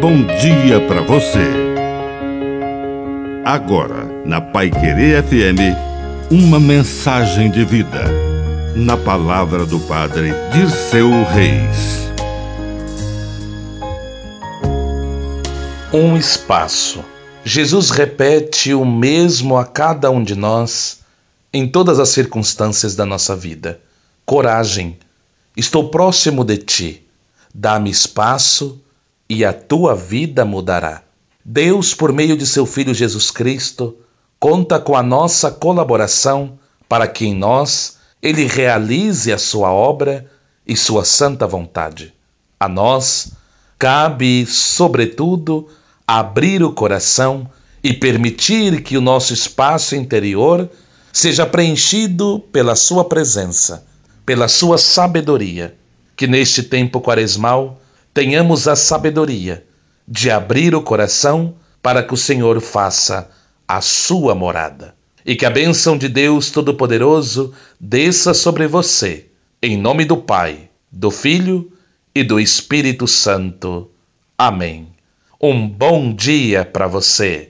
bom dia para você. Agora, na Pai Querer FM, uma mensagem de vida. Na palavra do Padre Dirceu Reis. Um espaço. Jesus repete o mesmo a cada um de nós em todas as circunstâncias da nossa vida. Coragem, estou próximo de ti. Dá-me espaço e a tua vida mudará. Deus, por meio de seu Filho Jesus Cristo, conta com a nossa colaboração para que em nós ele realize a sua obra e sua santa vontade. A nós cabe, sobretudo, abrir o coração e permitir que o nosso espaço interior seja preenchido pela Sua presença, pela Sua sabedoria. Que neste tempo quaresmal tenhamos a sabedoria de abrir o coração para que o Senhor faça a sua morada. E que a bênção de Deus Todo-Poderoso desça sobre você, em nome do Pai, do Filho e do Espírito Santo. Amém. Um bom dia para você.